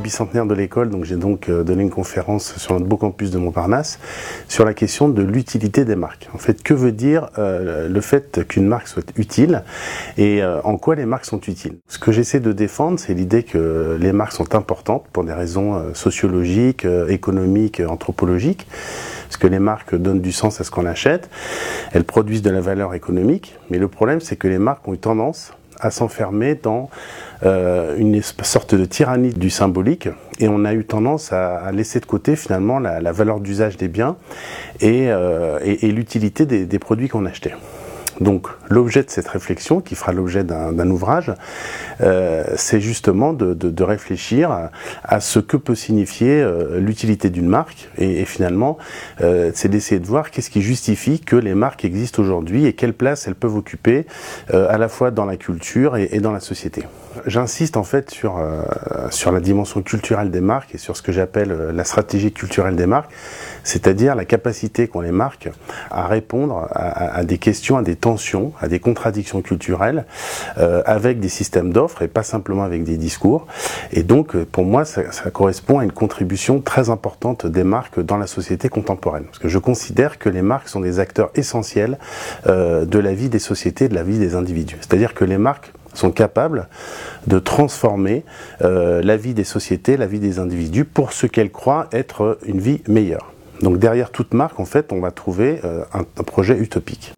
bicentenaire de l'école, donc j'ai donc euh, donné une conférence sur notre beau campus de Montparnasse sur la question de l'utilité des marques. En fait, que veut dire euh, le fait qu'une marque soit utile et euh, en quoi les marques sont utiles? Ce que j'essaie de défendre, c'est l'idée que les marques sont importantes pour des raisons sociologiques, économiques, anthropologiques. Parce que les marques donnent du sens à ce qu'on achète, elles produisent de la valeur économique, mais le problème c'est que les marques ont eu tendance à s'enfermer dans euh, une sorte de tyrannie du symbolique et on a eu tendance à, laisser de côté finalement la, valeur d'usage des biens et, euh, l'utilité des produits qu'on achetait. Donc l'objet de cette réflexion, qui fera l'objet d'un ouvrage, euh, c'est justement de, réfléchir à, ce que peut signifier euh, l'utilité d'une marque, et, finalement, euh, c'est d'essayer de voir qu'est-ce qui justifie que les marques existent aujourd'hui et quelle place elles peuvent occuper à la fois dans la culture et, dans la société. J'insiste en fait sur la dimension culturelle des marques et sur ce que j'appelle la stratégie culturelle des marques, c'est-à-dire la capacité qu'ont les marques à répondre à, des questions, à des temps à des contradictions culturelles euh, avec des systèmes d'offres et pas simplement avec des discours. Et donc, euh, pour moi, ça, correspond à une contribution très importante des marques dans la société contemporaine. Parce que je considère que les marques sont des acteurs essentiels euh, de la vie des sociétés, de la vie des individus. C'est-à-dire que les marques sont capables de transformer la vie des sociétés, la vie des individus pour ce qu'elles croient être une vie meilleure. Donc derrière toute marque, en fait, on va trouver un projet utopique.